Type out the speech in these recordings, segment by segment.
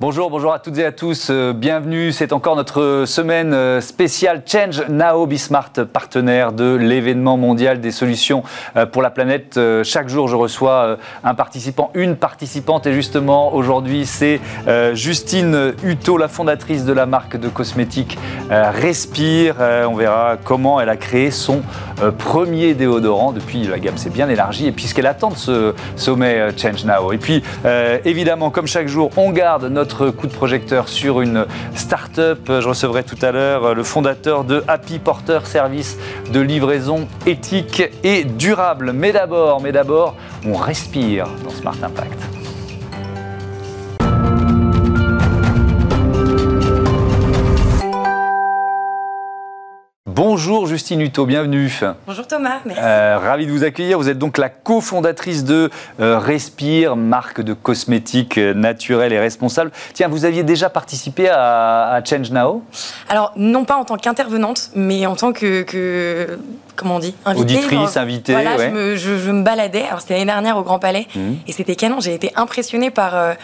Bonjour, bonjour à toutes et à tous. Euh, bienvenue. C'est encore notre semaine euh, spéciale Change Now Bismart, partenaire de l'événement mondial des solutions euh, pour la planète. Chaque jour, je reçois un participant, une participante. Et justement, aujourd'hui, c'est Justine Hutto, la fondatrice de la marque de cosmétiques Respire. On verra comment elle a créé son premier déodorant. Depuis, la gamme s'est bien élargie et puisqu'elle attend de ce sommet Change Now. Et puis, évidemment, comme chaque jour, on garde notre coup de projecteur sur une start-up. Je recevrai tout à l'heure le fondateur de Happy Porter, service de livraison éthique et durable. Mais d'abord, mais d'abord, on respire dans Smart Impact. Bonjour Justine Hutto, bienvenue. Bonjour Thomas, merci. Euh, ravi de vous accueillir. Vous êtes donc la cofondatrice de euh, Respire, marque de cosmétiques euh, naturels et responsables. Tiens, vous aviez déjà participé à, Change Now? Alors, non pas en tant qu'intervenante, mais en tant que, comment on dit invitée, Auditrice, invitée. Voilà, je, me, baladais. Alors, c'était l'année dernière au Grand Palais mmh. et c'était canon. J'ai été impressionnée par.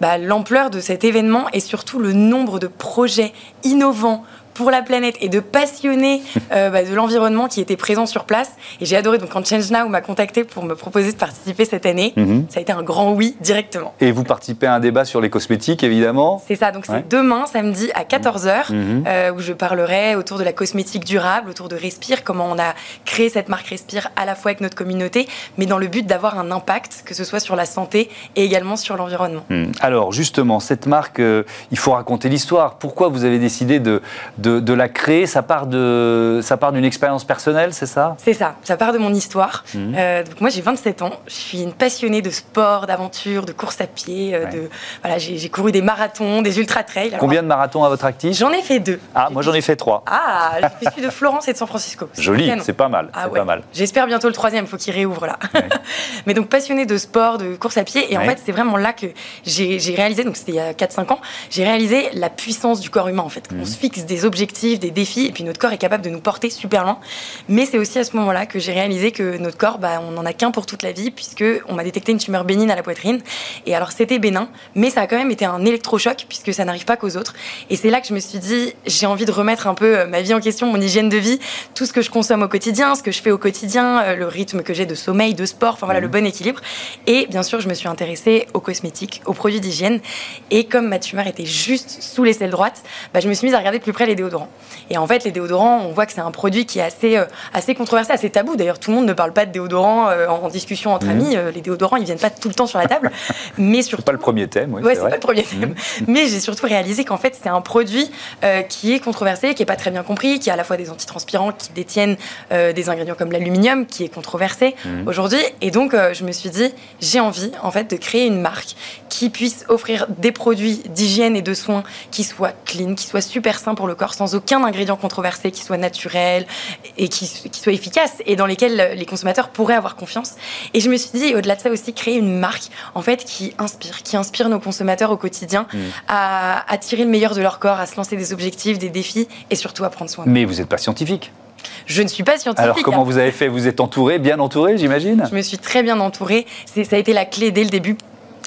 Bah, l'ampleur de cet événement et surtout le nombre de projets innovants, pour la planète et de passionnés euh, bah, de l'environnement qui étaient présents sur place. Et j'ai adoré. Donc, quand Change Now m'a contacté pour me proposer de participer cette année, mhm. ça a été un grand oui directement. Et vous participez à un débat sur les cosmétiques, évidemment C'est ça. Donc, c'est demain, samedi, à 14h, mhm. euh, où je parlerai autour de la cosmétique durable, autour de Respire, comment on a créé cette marque Respire à la fois avec notre communauté, mais dans le but d'avoir un impact, que ce soit sur la santé et également sur l'environnement. Mhm. Alors, justement, cette marque, euh, il faut raconter l'histoire. Pourquoi vous avez décidé de de, la créer, ça part de, ça part d'une expérience personnelle, c'est ça? C'est ça, ça part de mon histoire. Mhm. Euh, donc moi j'ai 27 ans, je suis une passionnée de sport, d'aventure, de course à pied. Euh, de, voilà, j'ai couru des marathons, des ultra trails. Combien de marathons à votre actif? J'en ai fait deux. Ah, moi j'en ai fait trois. Ah, je suis de Florence et de San Francisco. Joli, c'est pas mal. Ah, pas mal. J'espère bientôt le troisième, faut qu'il réouvre là. Mais donc passionnée de sport, de course à pied, et en fait c'est vraiment là que j'ai réalisé, donc c'était il y a 4-5 ans, j'ai réalisé la puissance du corps humain en fait. On mhm. se fixe des objectifs des défis, et puis notre corps est capable de nous porter super loin. Mais c'est aussi à ce moment-là que j'ai réalisé que notre corps, bah, on n'en a qu'un pour toute la vie, puisque on m'a détecté une tumeur bénigne à la poitrine. Et alors c'était bénin, mais ça a quand même été un électrochoc, puisque ça n'arrive pas qu'aux autres. Et c'est là que je me suis dit, j'ai envie de remettre un peu euh, ma vie en question, mon hygiène de vie, tout ce que je consomme au quotidien, ce que je fais au quotidien, euh, le rythme que j'ai de sommeil, de sport, enfin voilà, le mmh. bon équilibre. Et bien sûr, je me suis intéressée aux cosmétiques, aux produits d'hygiène. Et comme ma tumeur était juste sous l'aisselle droite, bah, je me suis mise à regarder plus près les déodorants. Et en fait, les déodorants, on voit que c'est un produit qui est assez, euh, assez controversé, assez tabou. D'ailleurs, tout le monde ne parle pas de déodorants euh, en discussion entre mmh. amis. Euh, les déodorants, ils viennent pas tout le temps sur la table. mais surtout. pas le premier thème, oui. Ouais, c'est pas le premier thème. Mmh. Mais j'ai surtout réalisé qu'en fait, c'est un produit qui est controversé, qui est pas très bien compris, qui a à la fois des antitranspirants qui détiennent des ingrédients comme l'aluminium, qui est controversé mmh. aujourd'hui. Et donc, je me suis dit, j'ai envie, en fait, de créer une marque qui puisse offrir des produits d'hygiène et de soins qui soient clean, qui soient super sains pour le corps, sans aucun ingrédient controversés, qui soient naturels et qui, soient efficaces et dans lesquels les consommateurs pourraient avoir confiance. Et je me suis dit, au-delà de ça aussi, créer une marque en fait qui inspire, qui inspire nos consommateurs au quotidien mmh. à, à tirer le meilleur de leur corps, à se lancer des objectifs, des défis et surtout à prendre soin. Mais vous n'êtes pas scientifique je ne suis pas scientifique. Alors comment vous avez fait? Vous êtes entouré, bien entouré, j'imagine? Je me suis très bien entourée. Ça a été la clé dès le début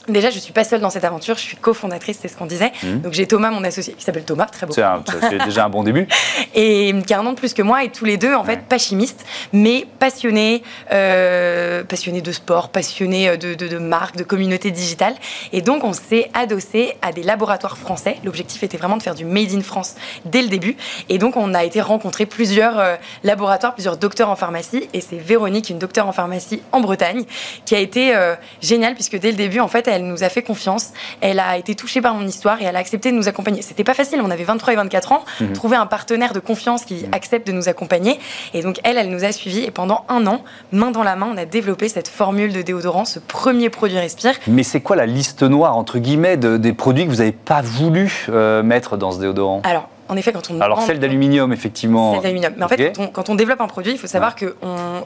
Déjà, je suis pas seule dans cette aventure, je suis cofondatrice, c'est ce qu'on disait. Mmh. Donc j'ai Thomas, mon associé, qui s'appelle Thomas, très beau. C'est déjà un bon début. et qui a un an de plus que moi, et tous les deux, en fait, pas chimistes, mais passionnés, euh, passionnés de sport, passionnés euh, de, de, de marque, de communauté digitale. Et donc on s'est adossé à des laboratoires français. L'objectif était vraiment de faire du Made in France dès le début. Et donc on a été rencontrer plusieurs euh, laboratoires, plusieurs docteurs en pharmacie. Et c'est Véronique, une docteure en pharmacie en Bretagne, qui a été géniale, puisque dès le début, en fait, elle nous a fait confiance. Elle a été touchée par mon histoire et elle a accepté de nous accompagner. C'était pas facile, on avait 23 et 24 ans. Mhm. Trouver un partenaire de confiance qui mhm. accepte de nous accompagner. Et donc, elle, elle nous a suivis. Et pendant un an, main dans la main, on a développé cette formule de déodorant, ce premier produit Respire. Mais c'est quoi la liste noire, entre guillemets, des produits que vous n'avez pas voulu euh, mettre dans ce déodorant? Alors, en effet, quand on alors celle d'aluminium, effectivement. Celle d'aluminium. Mais en fait, quand on, développe un produit, il faut savoir que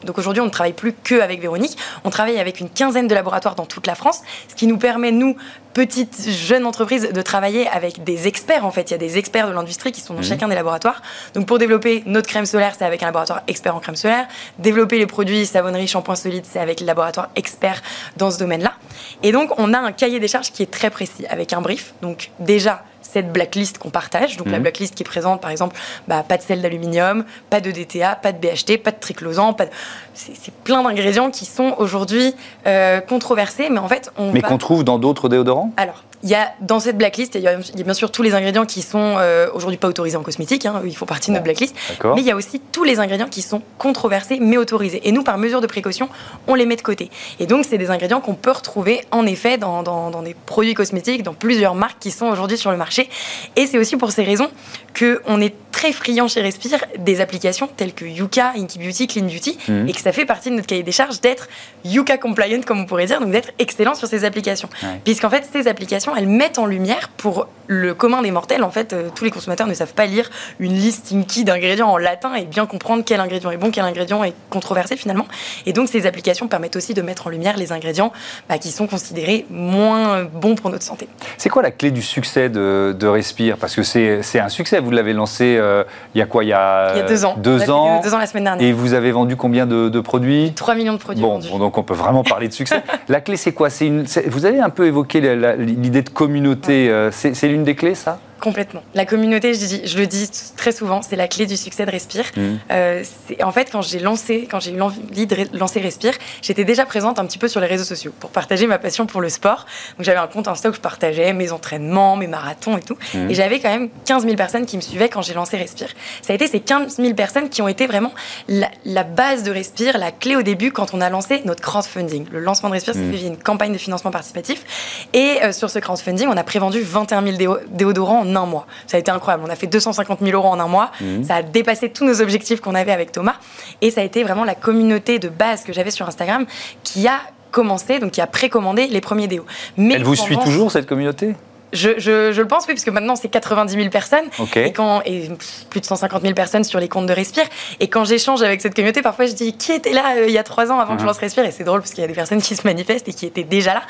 donc aujourd'hui, on ne travaille plus que avec Véronique. On travaille avec une quinzaine de laboratoires dans toute la France, ce qui nous permet nous petite jeune entreprise de travailler avec des experts en fait. Il y a des experts de l'industrie qui sont dans mhm. chacun des laboratoires. Donc pour développer notre crème solaire, c'est avec un laboratoire expert en crème solaire. Développer les produits savonnerie, shampoing solide, c'est avec le laboratoire expert dans ce domaine-là. Et donc on a un cahier des charges qui est très précis avec un brief. Donc déjà cette blacklist qu'on partage. Donc la mhm. blacklist qui présente par exemple bah, pas de sel d'aluminium, pas de DTA, pas de BHT, pas de triclosan, pas c'est plein d'ingrédients qui sont aujourd'hui euh, controversés, mais en fait on mais qu'on trouve dans d'autres déodorants? Alors il y a dans cette blacklist, il y a, bien sûr tous les ingrédients qui sont euh, aujourd'hui pas autorisés en cosmétique, hein, ils font partie de notre blacklist, mais il y a aussi tous les ingrédients qui sont controversés mais autorisés. Et nous, par mesure de précaution, on les met de côté. Et donc, c'est des ingrédients qu'on peut retrouver en effet dans, dans, dans, des produits cosmétiques, dans plusieurs marques qui sont aujourd'hui sur le marché. Et c'est aussi pour ces raisons qu'on est très friand chez Respire des applications telles que Yuka, Inky Beauty, Clean Beauty, et que ça fait partie de notre cahier des charges d'être Yuka compliant, comme on pourrait dire, donc d'être excellent sur ces applications. Puisqu'en fait, ces applications, elles mettent en lumière pour le commun des mortels, en fait, euh, tous les consommateurs ne savent pas lire une liste Inky d'ingrédients en latin et bien comprendre quel ingrédient est bon, quel ingrédient est controversé finalement. Et donc, ces applications permettent aussi de mettre en lumière les ingrédients bah, qui sont considérés moins bons pour notre santé. C'est quoi la clé du succès de, de Respire? Parce que c'est un succès, vous l'avez lancé euh, il y a quoi? Il y a, il y a deux ans. Deux ans. Deux ans la semaine dernière. Et vous avez vendu combien de, produits 3 millions de produits bon, Bon, donc on peut vraiment parler de succès. la clé, c'est quoi? Une, Vous avez un peu évoqué l'idée de communauté. Euh, c'est l'une des clés, ça? Complètement. La communauté, je, dis, je, le dis très souvent, c'est la clé du succès de Respire. Mmh. Euh, en fait, quand j'ai lancé, quand j'ai eu l'envie de lancer Respire, j'étais déjà présente un petit peu sur les réseaux sociaux pour partager ma passion pour le sport. Donc j'avais un compte Insta où je partageais mes entraînements, mes marathons et tout. Mmh. Et j'avais quand même 15 000 personnes qui me suivaient quand j'ai lancé Respire. Ça a été ces 15 000 personnes qui ont été vraiment la, base de Respire, la clé au début quand on a lancé notre crowdfunding. Le lancement de Respire, mmh. c'est une campagne de financement participatif. Et euh, sur ce crowdfunding, on a prévendu 21 000 déodorants un mois. Ça a été incroyable. On a fait 250 000 euros en un mois. Mhm. Ça a dépassé tous nos objectifs qu'on avait avec Thomas. Et ça a été vraiment la communauté de base que j'avais sur Instagram qui a commencé, donc qui a précommandé les premiers déos. Mais Elle vous suit toujours, cette communauté? Je, le pense, oui, parce que maintenant c'est 90 000 personnes et, quand, et plus de 150 000 personnes sur les comptes de Respire. Et quand j'échange avec cette communauté, parfois je dis qui était là euh, il y a trois ans avant que je uh-huh. lance Respire? Et c'est drôle parce qu'il y a des personnes qui se manifestent et qui étaient déjà là.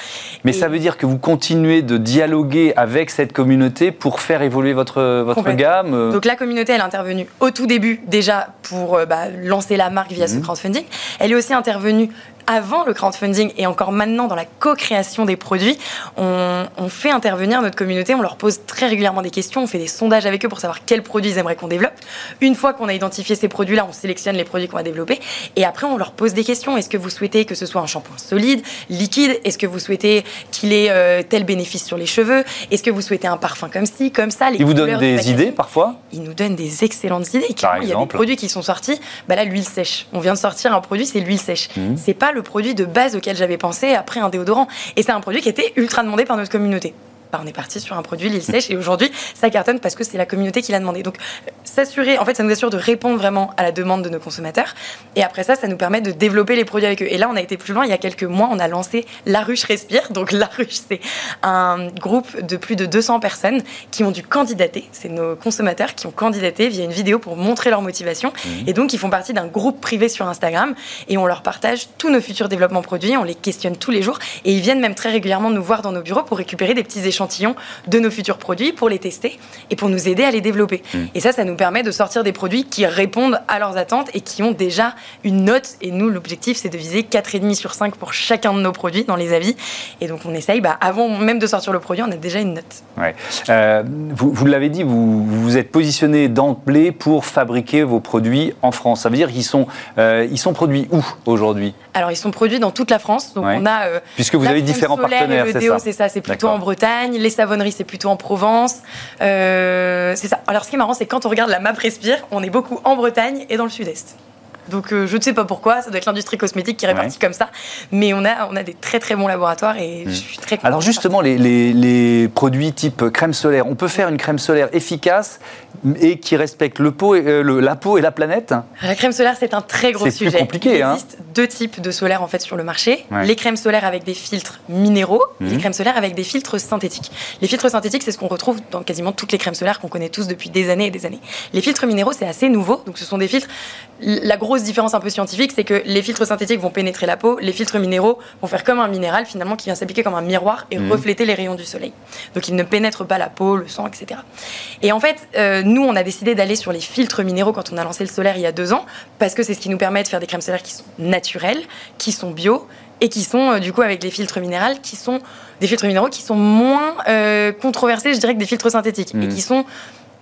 Mais ça veut dire que vous continuez de dialoguer avec cette communauté pour faire évoluer votre, votre gamme euh? Donc la communauté, elle est intervenue au tout début déjà pour euh, bah, lancer la marque via ce mhm. crowdfunding. Elle est aussi intervenue avant le crowdfunding et encore maintenant dans la co-création des produits, on, fait intervenir notre communauté, on leur pose très régulièrement des questions, on fait des sondages avec eux pour savoir quels produits ils aimeraient qu'on développe. Une fois qu'on a identifié ces produits-là, on sélectionne les produits qu'on va développer et après on leur pose des questions. Est-ce que vous souhaitez que ce soit un shampoing solide, liquide? Est-ce que vous souhaitez qu'il ait euh, tel bénéfice sur les cheveux? Est-ce que vous souhaitez un parfum comme ci, comme ça? Ils vous donnent des idées parfois? Ils nous donnent des excellentes idées. il y a des produits qui sont sortis. Bah là, l'huile sèche. On vient de sortir un produit, c'est l'huile sèche. Mmh. C'est pas le produit de base auquel j'avais pensé après un déodorant. Et c'est un produit qui était ultra demandé par notre communauté. Bah, on est parti sur un produit l'île sèche et aujourd'hui ça cartonne parce que c'est la communauté qui l'a demandé. Donc s'assurer, en fait ça nous assure de répondre vraiment à la demande de nos consommateurs et après ça ça nous permet de développer les produits avec eux. Et là on a été plus loin, il y a quelques mois on a lancé La Ruche Respire. Donc La Ruche c'est un groupe de plus de 200 personnes qui ont dû candidater. C'est nos consommateurs qui ont candidaté via une vidéo pour montrer leur motivation mmh. et donc ils font partie d'un groupe privé sur Instagram et on leur partage tous nos futurs développements produits, on les questionne tous les jours et ils viennent même très régulièrement nous voir dans nos bureaux pour récupérer des petits échanges de nos futurs produits pour les tester et pour nous aider à les développer. Mm. Et ça, ça nous permet de sortir des produits qui répondent à leurs attentes et qui ont déjà une note. Et nous, l'objectif, c'est de viser 4,5 sur 5 pour chacun de nos produits dans les avis. Et donc, on essaye, bah, avant même de sortir le produit, on a déjà une note. Ouais. Euh, vous, vous l'avez dit, vous vous êtes positionné d'emblée pour fabriquer vos produits en France. Ça veut dire qu'ils sont, euh, sont produits où aujourd'hui? Alors, ils sont produits dans toute la France. Donc, on a. Euh, Puisque vous avez différents partenaires, c'est ça C'est ça, c'est plutôt en Bretagne. Les savonneries, c'est plutôt en Provence. Euh, c'est ça. Alors, ce qui est marrant, c'est quand on regarde la map Respire, on est beaucoup en Bretagne et dans le sud-est. Donc je ne sais pas pourquoi, ça doit être l'industrie cosmétique qui est répartie comme ça. Mais on a, on a des très très bons laboratoires et hmm. je suis très Alors justement, les, les, les, produits type crème solaire, on peut faire une crème solaire efficace et qui respecte le pot et, la peau et la planète? La crème solaire, c'est un très gros sujet. C'est compliqué. Il hein. existe deux types de solaire en fait sur le marché. Les crèmes solaires avec des filtres minéraux et les mhm. crèmes solaires avec des filtres synthétiques. Les filtres synthétiques, c'est ce qu'on retrouve dans quasiment toutes les crèmes solaires qu'on connaît tous depuis des années et des années. Les filtres minéraux, c'est assez nouveau. Donc ce sont des filtres. La grosse différence un peu scientifique, c'est que les filtres synthétiques vont pénétrer la peau, les filtres minéraux vont faire comme un minéral finalement qui vient s'appliquer comme un miroir et mhm. refléter les rayons du soleil. Donc ils ne pénètrent pas la peau, le sang, etc. Et en fait, euh, nous, on a décidé d'aller sur les filtres minéraux quand on a lancé le solaire il y a deux ans, parce que c'est ce qui nous permet de faire des crèmes solaires qui sont naturelles, qui sont bio et qui sont euh, du coup avec les filtres minéraux qui sont des filtres minéraux qui sont moins euh, controversés je dirais que des filtres synthétiques et mmh. qui sont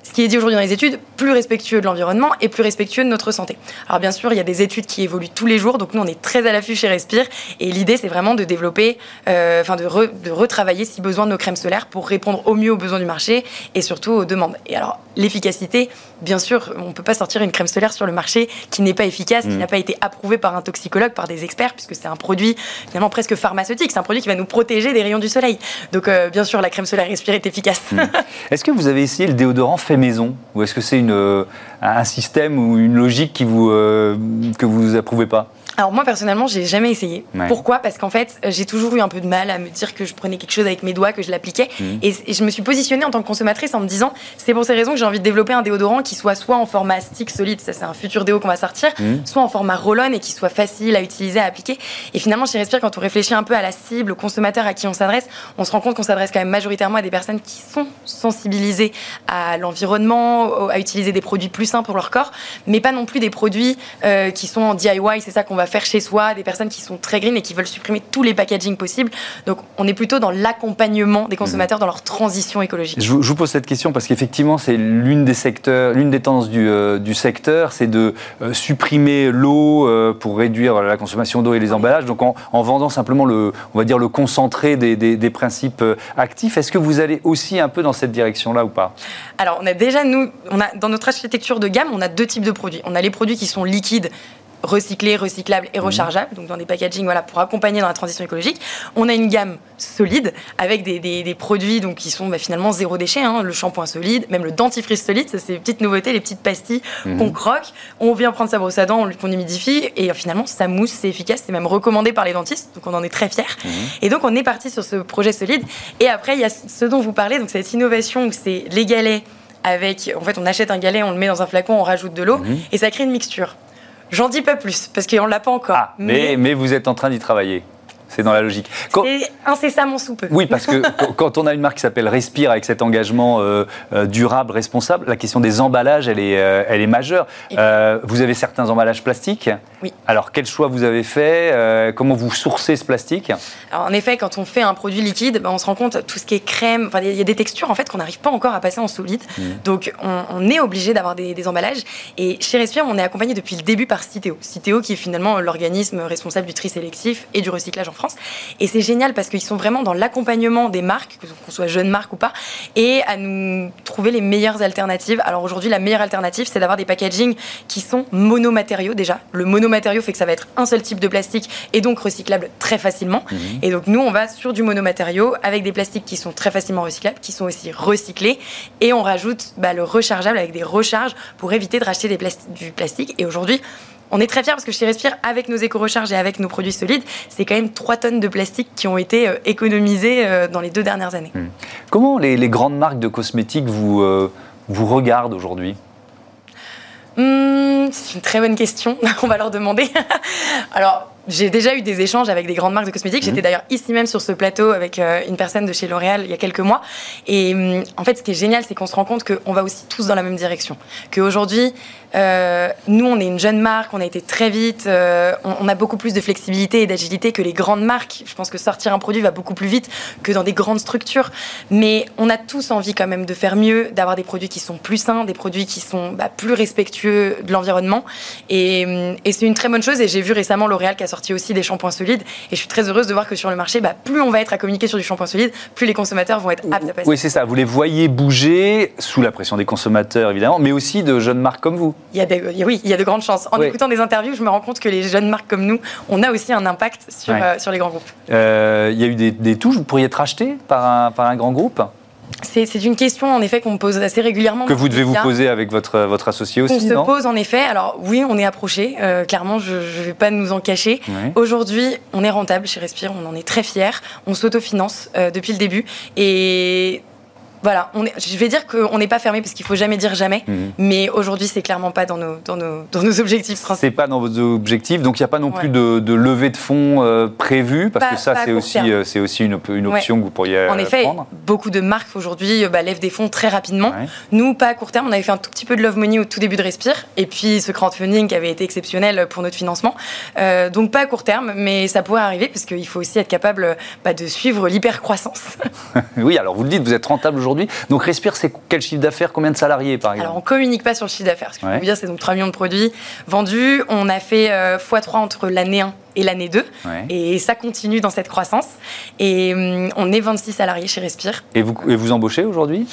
ce qui est dit aujourd'hui dans les études, plus respectueux de l'environnement et plus respectueux de notre santé. Alors bien sûr, il y a des études qui évoluent tous les jours, donc nous on est très à l'affût chez Respire, et l'idée c'est vraiment de développer, euh, enfin de, de, retravailler si besoin nos crèmes solaires pour répondre au mieux aux besoins du marché et surtout aux demandes. Et alors l'efficacité, bien sûr, on ne peut pas sortir une crème solaire sur le marché qui n'est pas efficace, qui mm. n'a pas été approuvée par un toxicologue, par des experts, puisque c'est un produit finalement presque pharmaceutique, c'est un produit qui va nous protéger des rayons du soleil. Donc euh, bien sûr, la crème solaire Respire est efficace. Mm. Est-ce que vous avez essayé le déodorant fait maison Ou est-ce que c'est euh, un système ou une logique qui vous, euh, que vous approuvez pas? Alors moi personnellement, j'ai jamais essayé. Pourquoi? Parce qu'en fait, j'ai toujours eu un peu de mal à me dire que je prenais quelque chose avec mes doigts, que je l'appliquais, mhm. et, je me suis positionnée en tant que consommatrice en me disant, c'est pour ces raisons que j'ai envie de développer un déodorant qui soit soit en format stick solide, ça c'est un futur déo qu'on va sortir, mhm. soit en format roll-on et qui soit facile à utiliser, à appliquer. Et finalement, chez Respire, quand on réfléchit un peu à la cible, au consommateur à qui on s'adresse, on se rend compte qu'on s'adresse quand même majoritairement à des personnes qui sont sensibilisées à l'environnement, à utiliser des produits plus sains pour leur corps, mais pas non plus des produits euh, qui sont en DIY. C'est ça qu'on va faire chez soi, des personnes qui sont très green et qui veulent supprimer tous les packaging possibles. Donc on est plutôt dans l'accompagnement des consommateurs dans leur transition écologique. Je vous, pose cette question parce qu'effectivement c'est l'une des secteurs, l'une des tendances du, euh, secteur, c'est de euh, supprimer l'eau euh, pour réduire la consommation d'eau et les emballages. Donc en, vendant simplement le, on va dire le concentré des, des principes actifs. Est-ce que vous allez aussi un peu dans cette direction-là ou pas? Alors on a déjà nous, on a dans notre architecture de gamme, on a deux types de produits. On a les produits qui sont liquides recyclés, recyclables et mhm. rechargeables, donc dans des packaging voilà, pour accompagner dans la transition écologique. On a une gamme solide avec des, des, produits donc, qui sont bah, finalement zéro déchet, hein, le shampoing solide, même le dentifrice solide, ça c'est les petites nouveautés, les petites pastilles mhm. qu'on croque. On vient prendre sa brosse à dents, qu'on humidifie et finalement ça mousse, c'est efficace, c'est même recommandé par les dentistes, donc on en est très fiers. Mhm. Et donc on est parti sur ce projet solide. Et après il y a ce dont vous parlez, donc cette innovation où c'est les galets avec, en fait, on achète un galet, on le met dans un flacon, on rajoute de l'eau, et ça crée une mixture. J'en dis pas plus, parce qu'on ne l'a pas encore. Ah, mais, mais vous êtes en train d'y travailler. C'est dans la logique. C'est incessamment sous peu. Oui, parce que quand on a une marque qui s'appelle Respire avec cet engagement euh, euh, durable, responsable, la question des emballages, elle est, euh, elle est majeure. vous avez certains emballages plastiques. Oui. Alors, quel choix vous avez fait Comment vous sourcez ce plastique? Alors, en effet, quand on fait un produit liquide, ben, on se rend compte tout ce qui est crème. Il y a des textures en fait qu'on n'arrive pas encore à passer en solide. Mmh. Donc, on, est obligé d'avoir des, des, emballages. Et chez Respire, on est accompagné depuis le début par Citeo. Citeo, qui est finalement l'organisme responsable du tri sélectif et du recyclage en France. Et c'est génial parce qu'ils sont vraiment dans l'accompagnement des marques, qu'on soit jeune marque ou pas, et à nous trouver les meilleures alternatives. Alors aujourd'hui, la meilleure alternative, c'est d'avoir des packaging qui sont monomatériaux déjà. Le monomatériau fait que ça va être un seul type de plastique et donc recyclable très facilement. Mhm. Et donc nous, on va sur du monomatériau avec des plastiques qui sont très facilement recyclables, qui sont aussi recyclés, et on rajoute bah, le rechargeable avec des recharges pour éviter de racheter des du plastique. Et aujourd'hui, on est très fiers parce que chez Respire, avec nos éco-recharges et avec nos produits solides, c'est quand même 3 tonnes de plastique qui ont été euh, économisées euh, dans les deux dernières années. Hmm. Comment les, grandes marques de cosmétiques vous, euh, vous regardent aujourd'hui? Hmm, C'est une très bonne question. On va leur demander. Alors, j'ai déjà eu des échanges avec des grandes marques de cosmétiques. J'étais hmm. d'ailleurs ici même sur ce plateau avec une personne de chez L'Oréal il y a quelques mois. Et en fait, ce qui est génial, c'est qu'on se rend compte qu'on va aussi tous dans la même direction. Qu'aujourd'hui, euh, nous, on est une jeune marque, on a été très vite, euh, on, a beaucoup plus de flexibilité et d'agilité que les grandes marques. Je pense que sortir un produit va beaucoup plus vite que dans des grandes structures. Mais on a tous envie quand même de faire mieux, d'avoir des produits qui sont plus sains, des produits qui sont bah, plus respectueux de l'environnement. Et, et c'est une très bonne chose. Et j'ai vu récemment L'Oréal qui a sorti sorti aussi des shampoings solides. Et je suis très heureuse de voir que sur le marché, bah, plus on va être à communiquer sur du shampoing solide, plus les consommateurs vont être aptes à passer. Oui, c'est ça. Vous les voyez bouger sous la pression des consommateurs, évidemment, mais aussi de jeunes marques comme vous. Il y a des, oui, il y a de grandes chances. En écoutant des interviews, je me rends compte que les jeunes marques comme nous, on a aussi un impact sur, euh, sur les grands groupes. Euh, il y a eu des, des touches, vous pourriez être acheté par un, par un grand groupe? C'est une question en effet qu'on me pose assez régulièrement. Que vous devez vous poser avec votre, votre associé aussi. On se pose en effet. Alors oui, on est approché. Euh, clairement, je ne vais pas nous en cacher. Aujourd'hui, on est rentable chez Respire. On en est très fiers. On s'autofinance euh, depuis le début. Et voilà, on je vais dire qu'on n'est pas fermé parce qu'il faut jamais dire jamais, mhm. mais aujourd'hui c'est clairement pas dans nos, dans nos, dans nos objectifs principaux. C'est pas dans vos objectifs, donc il n'y a pas non plus de, de, levée de fonds euh, prévue, parce que ça c'est aussi, euh, c'est aussi une, une option que vous pourriez En effet, beaucoup de marques aujourd'hui bah, lèvent des fonds très rapidement. Nous, pas à court terme, on avait fait un tout petit peu de love money au tout début de Respire, et puis ce crowdfunding qui avait été exceptionnel pour notre financement. Euh, donc pas à court terme, mais ça pourrait arriver parce qu'il faut aussi être capable bah, de suivre l'hyper-croissance. oui, alors vous le dites, vous êtes rentable aujourd'hui donc Respire, c'est quel chiffre d'affaires? Combien de salariés par exemple Alors on communique pas sur le chiffre d'affaires. Ce que je peux dire, c'est donc 3 millions de produits vendus. On a fait x3 euh, entre l'année 1 et l'année 2. Et ça continue dans cette croissance. Et hum, on est 26 salariés chez Respire. Et vous, et vous embauchez aujourd'hui?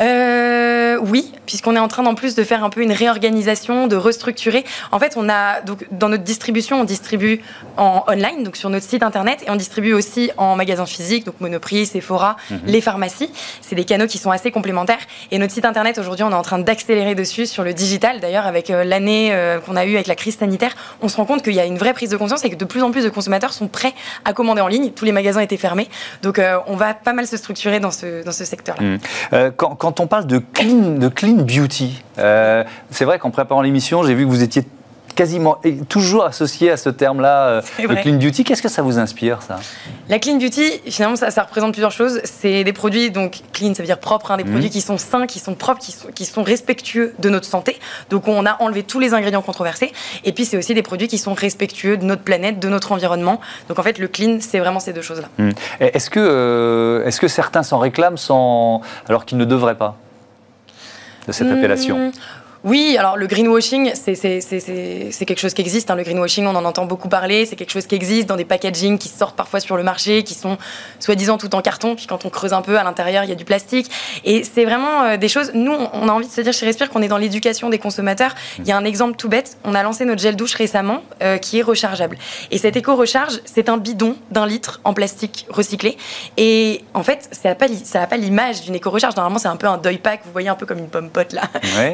Euh, Oui, puisqu'on est en train en plus de faire un peu une réorganisation, de restructurer. En fait, on a donc dans notre distribution, on distribue en online, donc sur notre site internet, et on distribue aussi en magasin physique, donc Monoprix, Sephora, mhm. les pharmacies. C'est des canaux qui sont assez complémentaires. Et notre site internet aujourd'hui, on est en train d'accélérer dessus sur le digital. D'ailleurs, avec euh, l'année euh, qu'on a eue avec la crise sanitaire, on se rend compte qu'il y a une vraie prise de conscience et que de plus en plus de consommateurs sont prêts à commander en ligne. Tous les magasins étaient fermés. Donc, euh, on va pas mal se structurer dans ce, dans ce secteur-là. Mmh. Euh, quand, quand, on parle de clean, de clean beauty, euh, c'est vrai qu'en préparant l'émission, j'ai vu que vous étiez quasiment toujours associé à ce terme-là, euh, le clean beauty. Qu'est-ce que ça vous inspire, ça? La clean beauty, finalement, ça, ça représente plusieurs choses. C'est des produits, donc clean, ça veut dire propre, hein, des mhm. produits qui sont sains, qui sont propres, qui sont, qui sont, respectueux de notre santé. Donc, on a enlevé tous les ingrédients controversés. Et puis, c'est aussi des produits qui sont respectueux de notre planète, de notre environnement. Donc, en fait, le clean, c'est vraiment ces deux choses-là. Mhm. Est-ce que, euh, est-ce que certains s'en réclament sans... alors qu'ils ne devraient pas de cette hmm, appellation? Oui, alors le greenwashing, c'est quelque chose qui existe. Hein. Le greenwashing, on en entend beaucoup parler. C'est quelque chose qui existe dans des packaging qui sortent parfois sur le marché, qui sont soi-disant tout en carton. Puis quand on creuse un peu à l'intérieur, il y a du plastique. Et c'est vraiment euh, des choses. Nous, on a envie de se dire chez Respire qu'on est dans l'éducation des consommateurs. Il y a un exemple tout bête. On a lancé notre gel douche récemment euh, qui est rechargeable. Et cet éco-recharge, c'est un bidon d'un litre en plastique recyclé. Et en fait, ça n'a pas l'image d'une éco-recharge. Normalement, c'est un peu un deuil pack. Vous voyez un peu comme une pomme pote là.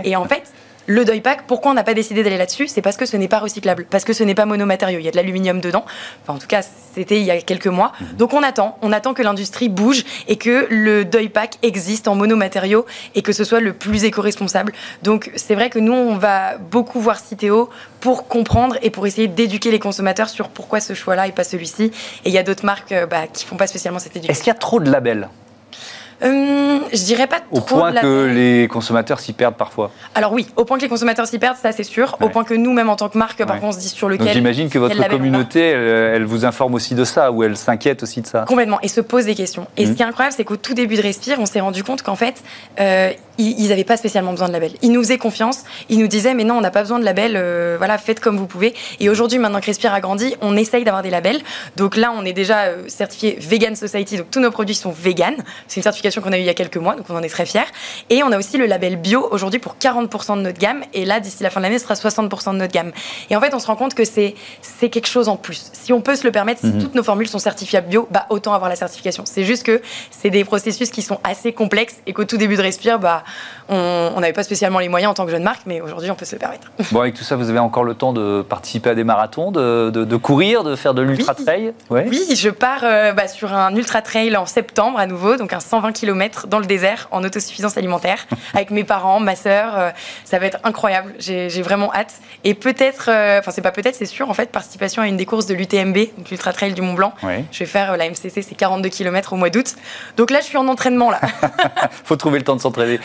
Et en fait, le deuil pack, pourquoi on n'a pas décidé d'aller là-dessus? C'est parce que ce n'est pas recyclable, parce que ce n'est pas monomatériau. Il y a de l'aluminium dedans. Enfin, en tout cas, c'était il y a quelques mois. Mhm. Donc on attend, on attend que l'industrie bouge et que le deuil pack existe en monomatériaux et que ce soit le plus éco-responsable. Donc c'est vrai que nous, on va beaucoup voir Citeo pour comprendre et pour essayer d'éduquer les consommateurs sur pourquoi ce choix-là et pas celui-ci. Et il y a d'autres marques euh, bah, qui font pas spécialement cette éducation. Est-ce qu'il y a trop de labels? Euh, je dirais pas Au point que les consommateurs s'y perdent parfois. Alors oui, au point que les consommateurs s'y perdent, ça c'est sûr. Au point que nous, même en tant que marque, parfois on se dit sur lequel. J'imagine que votre communauté, elle, vous informe aussi de ça, ou elle s'inquiète aussi de ça. Complètement, et se pose des questions. Et ce mmh. qui est incroyable, c'est qu'au tout début de Respire, on s'est rendu compte qu'en fait, euh, ils n'avaient pas spécialement besoin de label. Ils nous faisaient confiance, ils nous disaient mais non, on n'a pas besoin de label, euh, voilà, faites comme vous pouvez. Et aujourd'hui, maintenant que Respire a grandi, on essaye d'avoir des labels. Donc là, on est déjà certifié Vegan Society, donc tous nos produits sont vegan. C'est une certification qu'on a eu il y a quelques mois donc on en est très fiers. Et on a aussi le label bio aujourd'hui pour 40% de notre gamme, et là, d'ici la fin de l'année, ce sera 60% de notre gamme. Et en fait, on se rend compte que c'est quelque chose en plus. Si on peut se le permettre, si mhm. toutes nos formules sont certifiables bio, bah, autant avoir la certification. C'est juste que c'est des processus qui sont assez complexes et qu'au tout début de Respire, bah, on n'avait pas spécialement les moyens en tant que jeune marque, mais aujourd'hui, on peut se le permettre. Bon, avec tout ça, vous avez encore le temps de participer à des marathons, de, de, courir, de faire de l'ultra-trail oui. oui. je pars euh, bah, sur un ultra-trail en septembre à nouveau, donc un 120 km dans le désert en autosuffisance alimentaire avec mes parents, ma sœur. Euh, ça va être incroyable. J'ai vraiment hâte. Et peut-être, euh, enfin, c'est pas peut-être, c'est sûr, en fait, participation à une des courses de l'UTMB, donc l'Ultra Trail du Mont Blanc. Je vais faire la MCC, c'est 42 km au mois d'août. Donc là, je suis en entraînement, là. Faut trouver le temps de s'entraîner.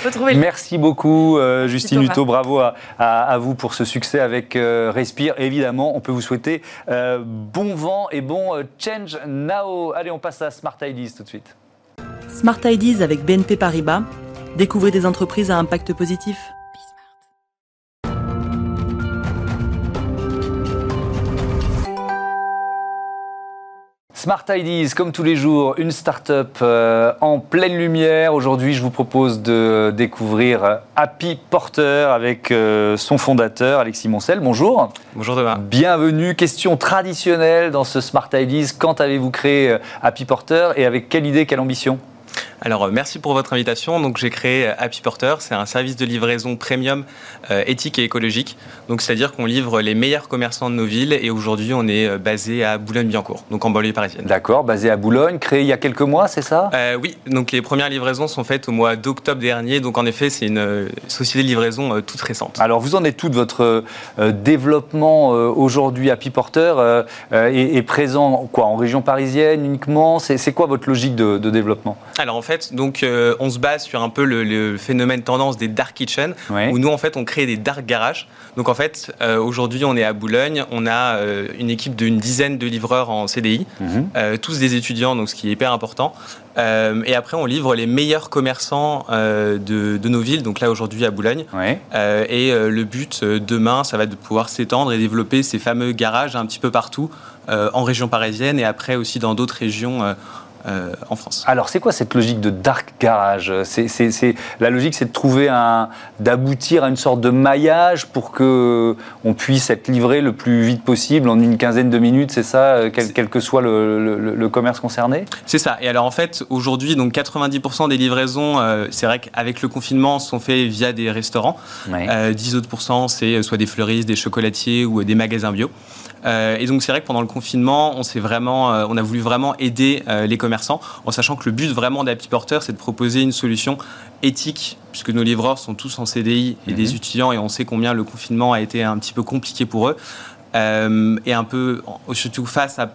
Merci beaucoup, euh, Justine Hutto. Bravo à, vous pour ce succès avec Respire. évidemment, on peut vous souhaiter bon vent et bon change now. Allez, on passe à Smart Ideas tout de suite. Smart Ideas avec BNP Paribas. Découvrez des entreprises à impact positif. Smart Ideas, comme tous les jours, une start-up euh, en pleine lumière. Aujourd'hui, je vous propose de découvrir Happy Porter avec euh, son fondateur, Alexis Moncel. Bonjour. Bonjour Thomas. Bienvenue. Question traditionnelle dans ce Smart Ideas. Quand avez-vous créé euh, Happy Porter et avec quelle idée, quelle ambition? Alors, euh, merci pour votre invitation. Donc, j'ai créé euh, Happy Porter. C'est un service de livraison premium euh, éthique et écologique. Donc, c'est-à-dire qu'on livre les meilleurs commerçants de nos villes. Et aujourd'hui, on est basé à Boulogne-Billancourt, donc en banlieue parisienne. D'accord, basé à Boulogne, créé il y a quelques mois, c'est ça? Oui. Donc, les premières livraisons sont faites au mois d'octobre dernier. Donc, en effet, c'est une société de livraison toute récente. Alors, vous en êtes tout de votre développement aujourd'hui Happy Porter est, présent quoi en région parisienne uniquement? C'est quoi votre logique de, de développement? Alors, en fait, donc euh, on se base sur un peu le, phénomène tendance des dark kitchen, où nous en fait on crée des dark garages. Donc en fait, euh, aujourd'hui on est à Boulogne, on a euh, une équipe d'une dizaine de livreurs en CDI, mhm. tous des étudiants, donc ce qui est hyper important. et après on livre les meilleurs commerçants de, nos villes, donc là aujourd'hui à Boulogne. et le but demain, ça va de pouvoir s'étendre et développer ces fameux garages un petit peu partout en région parisienne et après aussi dans d'autres régions euh, en France. Alors, c'est quoi cette logique de dark garage? C'est, La logique, c'est de trouver un, d'aboutir à une sorte de maillage pour que on puisse être livré le plus vite possible en une quinzaine de minutes, c'est ça, euh, quel, que soit le, commerce concerné? C'est ça. Et alors, en fait, aujourd'hui, donc 90% des livraisons, euh, c'est vrai qu'avec le confinement, sont faits via des restaurants. 10 autres c'est soit des fleuristes, des chocolatiers ou des magasins bio. Euh, et donc c'est vrai que pendant le confinement, on s'est vraiment, euh, on a voulu vraiment aider euh, les commerçants, en sachant que le but vraiment d'Happy Porter, c'est de proposer une solution éthique, puisque nos livreurs sont tous en CDI et des mhm. étudiants, et on sait combien le confinement a été un petit peu compliqué pour eux. Euh, et un peu, surtout face à,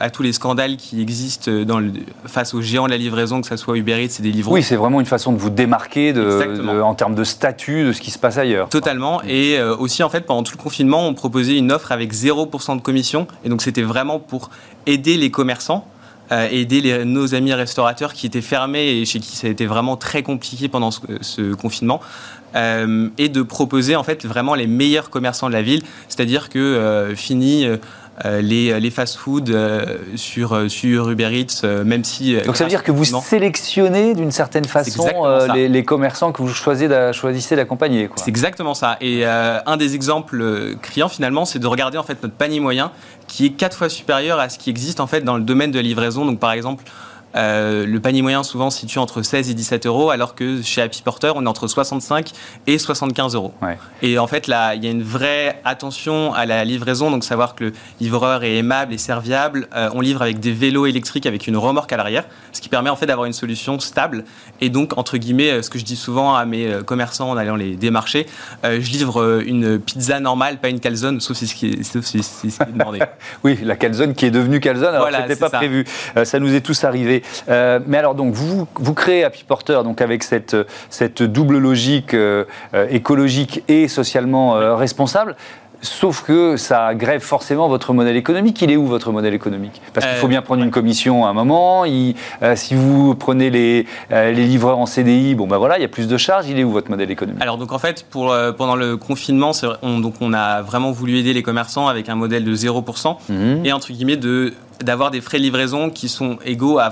à, tous les scandales qui existent dans le, face aux géants de la livraison, que ce soit Uber Eats et des livres. Oui, c'est vraiment une façon de vous démarquer de, en termes de statut de ce qui se passe ailleurs. Totalement. Et euh, aussi, en fait, pendant tout le confinement, on proposait une offre avec 0% de commission. Et donc, c'était vraiment pour aider les commerçants. Euh, aider nos amis restaurateurs qui étaient fermés et chez qui ça a été vraiment très compliqué pendant ce, confinement euh, et de proposer en fait vraiment les meilleurs commerçants de la ville. C'est-à-dire que euh, fini les, les fast-food sur, sur Uber Eats, même si... Donc ça veut dire que vous sélectionnez d'une certaine façon les, les, commerçants que vous choisissez d'accompagner. C'est exactement ça. Et un des exemples criants finalement, c'est de regarder en fait notre panier moyen qui est quatre fois supérieur à ce qui existe en fait dans le domaine de la livraison. Donc par exemple, euh, le panier moyen souvent se situe entre 16 et 17 euros, alors que chez Happy Porter, on est entre 65 et 75 euros. Et en fait, là, il y a une vraie attention à la livraison, donc savoir que le livreur est aimable et serviable. Euh, on livre avec des vélos électriques avec une remorque à l'arrière, ce qui permet en fait d'avoir une solution stable. Et donc, entre guillemets, euh, ce que je dis souvent à mes commerçants en allant les démarcher, je livre une pizza normale, pas une calzone, sauf si c'est ce qui est demandé. oui, la calzone qui est devenue calzone, alors voilà, que pas prévu. ça nous est tous arrivé. Euh, mais alors, donc, vous, vous créez Happy Porter donc, avec cette, cette double logique euh, euh, écologique et socialement responsable. Sauf que ça grève forcément votre modèle économique. Il est où votre modèle économique? Parce qu'il faut bien prendre une commission à un moment. si vous prenez les, les, livreurs en CDI, bon ben voilà, il y a plus de charges. Il est où votre modèle économique? Alors donc en fait, pour, pendant le confinement, on, donc on a vraiment voulu aider les commerçants avec un modèle de 0% mhm. et entre guillemets de d'avoir des frais de livraison qui sont égaux à,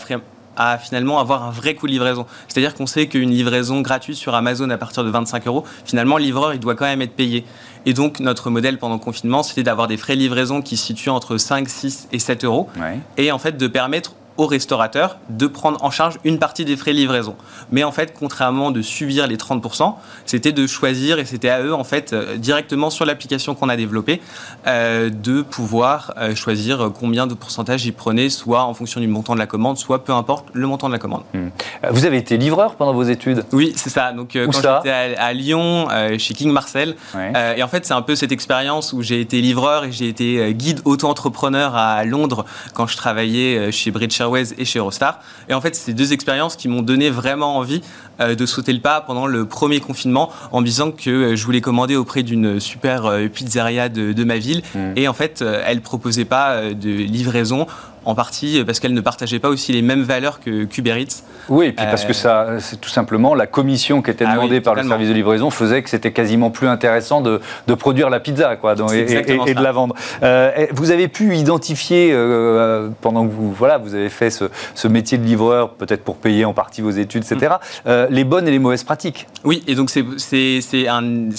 à finalement avoir un vrai coût de livraison. C'est-à-dire qu'on sait qu'une livraison gratuite sur Amazon à partir de 25 euros, finalement, le livreur, il doit quand même être payé. Et donc, notre modèle pendant le confinement, c'était d'avoir des frais de livraison qui se situent entre 5, 6 et 7 euros. Et en fait, de permettre aux restaurateurs de prendre en charge une partie des frais de livraison. Mais en fait, contrairement de subir les 30%, c'était de choisir, et c'était à eux, en fait, euh, directement sur l'application qu'on a développée, euh, de pouvoir euh, choisir combien de pourcentage ils prenaient, soit en fonction du montant de la commande, soit peu importe le montant de la commande. Hmm. Vous avez été livreur pendant vos études? Oui, c'est ça. Donc, quand j'étais à, Lyon, chez King Marcel, et en fait, c'est un peu cette expérience où j'ai été livreur et j'ai été guide auto-entrepreneur à Londres quand je travaillais chez Bridge et chez Eurostar. Et en fait, c'est deux expériences qui m'ont donné vraiment envie euh, de sauter le pas pendant le premier confinement en me disant que euh, je voulais commander auprès d'une super euh, pizzeria de, ma ville. Mmh. Et en fait, elle proposait pas de livraison en partie parce qu'elle ne partageait pas aussi les mêmes valeurs que Kubernetes. Oui, et puis parce que ça, c'est tout simplement la commission qui était ah demandée par le service de livraison faisait que c'était quasiment plus intéressant de, de, produire la pizza quoi, et, de la vendre. Euh, vous avez pu identifier euh, pendant que vous, voilà, vous avez fait ce, ce métier de livreur, peut-être pour payer en partie vos études, etc., mm. euh, les bonnes et les mauvaises pratiques. Oui, et donc c'est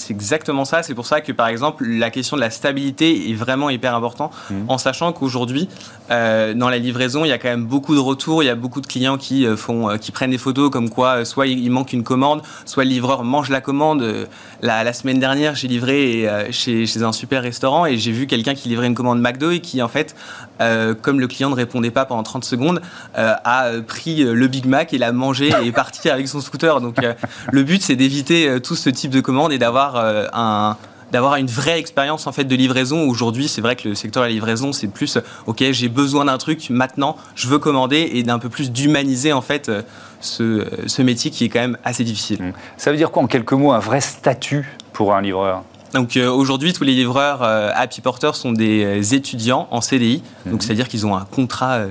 exactement ça. C'est pour ça que, par exemple, la question de la stabilité est vraiment hyper important, mm. en sachant qu'aujourd'hui, dans la livraison, il y a quand même beaucoup de retours, il y a beaucoup de clients qui, font, qui prennent des photos comme quoi soit il manque une commande, soit le livreur mange la commande. La, semaine dernière, j'ai livré chez, un super restaurant et j'ai vu quelqu'un qui livrait une commande McDo et qui, en fait, comme le client ne répondait pas pendant 30 secondes, a pris le Big Mac et l'a mangé et est parti avec son scooter. Donc euh, le but c'est d'éviter euh, tout ce type de commande et d'avoir euh, un d'avoir une vraie expérience en fait de livraison. Aujourd'hui, c'est vrai que le secteur de la livraison, c'est plus OK, j'ai besoin d'un truc maintenant, je veux commander et d'un peu plus d'humaniser en fait ce, ce, métier qui est quand même assez difficile. Mmh. Ça veut dire quoi en quelques mots un vrai statut pour un livreur? Donc aujourd'hui, tous les livreurs Happy Porter sont des étudiants en CDI, donc mmh. c'est-à-dire qu'ils ont un contrat euh,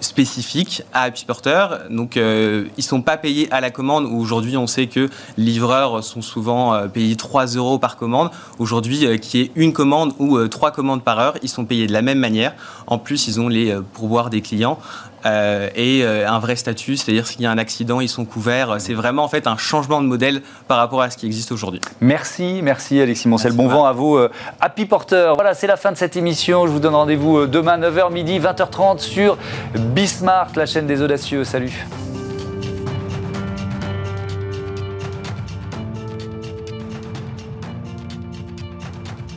spécifiques à Happy Porter. Donc, euh, ils ne sont pas payés à la commande. Aujourd'hui, on sait que livreurs sont souvent euh, payés 3 euros par commande. Aujourd'hui, qui est une commande ou trois commandes par heure, ils sont payés de la même manière. En plus, ils ont les pourboires des clients. Euh, et euh, un vrai statut, c'est-à-dire s'il y a un accident, ils sont couverts. C'est vraiment en fait un changement de modèle par rapport à ce qui existe aujourd'hui. Merci, merci Alexis Moncel. Bon vent à vous, euh, Happy Porter. Voilà, c'est la fin de cette émission. Je vous donne rendez-vous demain 9h midi, 20h30 sur Bismart, la chaîne des audacieux. Salut.